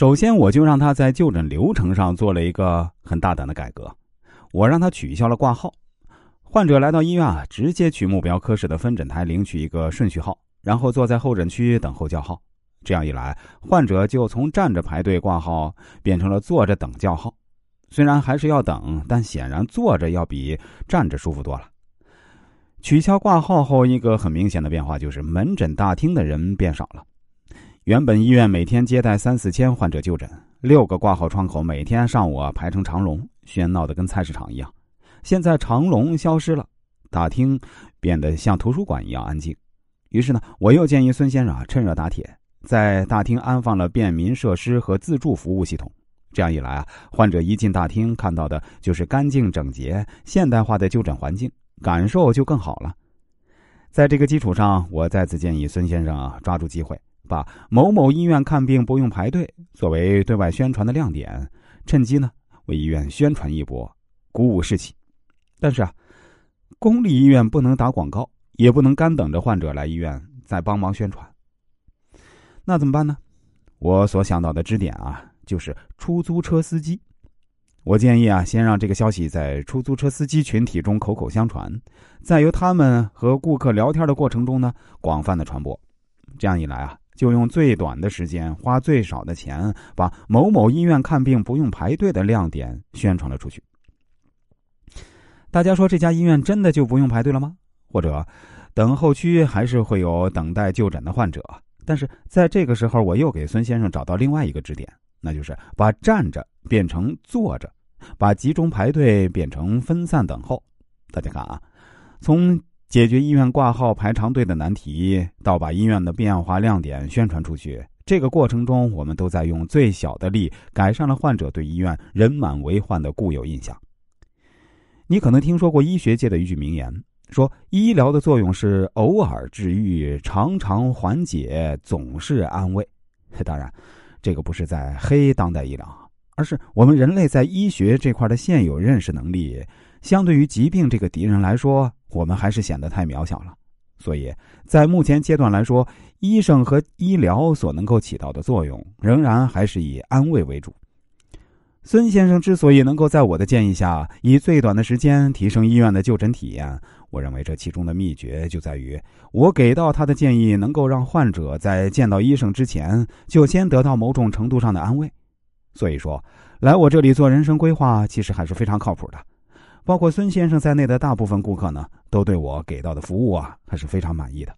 首先，我就让他在就诊流程上做了一个很大胆的改革，我让他取消了挂号。患者来到医院啊，直接去目标科室的分诊台领取一个顺序号，然后坐在候诊区等候叫号。这样一来，患者就从站着排队挂号变成了坐着等叫号。虽然还是要等，但显然坐着要比站着舒服多了。取消挂号后，一个很明显的变化就是门诊大厅的人变少了。原本医院每天接待三四千患者就诊，六个挂号窗口每天上午排成长龙，喧闹的跟菜市场一样。现在长龙消失了，大厅变得像图书馆一样安静。于是呢，我又建议孙先生啊趁热打铁，在大厅安放了便民设施和自助服务系统。这样一来啊，患者一进大厅看到的就是干净整洁、现代化的就诊环境，感受就更好了。在这个基础上，我再次建议孙先生啊抓住机会。把某某医院看病不用排队作为对外宣传的亮点，趁机呢为医院宣传一波，鼓舞士气。但是啊，公立医院不能打广告，也不能干等着患者来医院再帮忙宣传。那怎么办呢？我所想到的支点啊，就是出租车司机。我建议啊，先让这个消息在出租车司机群体中口口相传，再由他们和顾客聊天的过程中呢，广泛的传播。这样一来啊。就用最短的时间，花最少的钱，把某某医院看病不用排队的亮点宣传了出去。大家说这家医院真的就不用排队了吗？或者，等候区还是会有等待就诊的患者？但是在这个时候，我又给孙先生找到另外一个支点，那就是把站着变成坐着，把集中排队变成分散等候。大家看啊，从。解决医院挂号排长队的难题，到把医院的变化亮点宣传出去，这个过程中，我们都在用最小的力改善了患者对医院人满为患的固有印象。你可能听说过医学界的一句名言，说医疗的作用是偶尔治愈，常常缓解，总是安慰。当然，这个不是在黑当代医疗，而是我们人类在医学这块的现有认识能力。相对于疾病这个敌人来说，我们还是显得太渺小了。所以在目前阶段来说，医生和医疗所能够起到的作用，仍然还是以安慰为主。孙先生之所以能够在我的建议下，以最短的时间提升医院的就诊体验，我认为这其中的秘诀就在于我给到他的建议，能够让患者在见到医生之前，就先得到某种程度上的安慰。所以说，来我这里做人生规划，其实还是非常靠谱的。包括孙先生在内的大部分顾客呢，都对我给到的服务啊，还是非常满意的。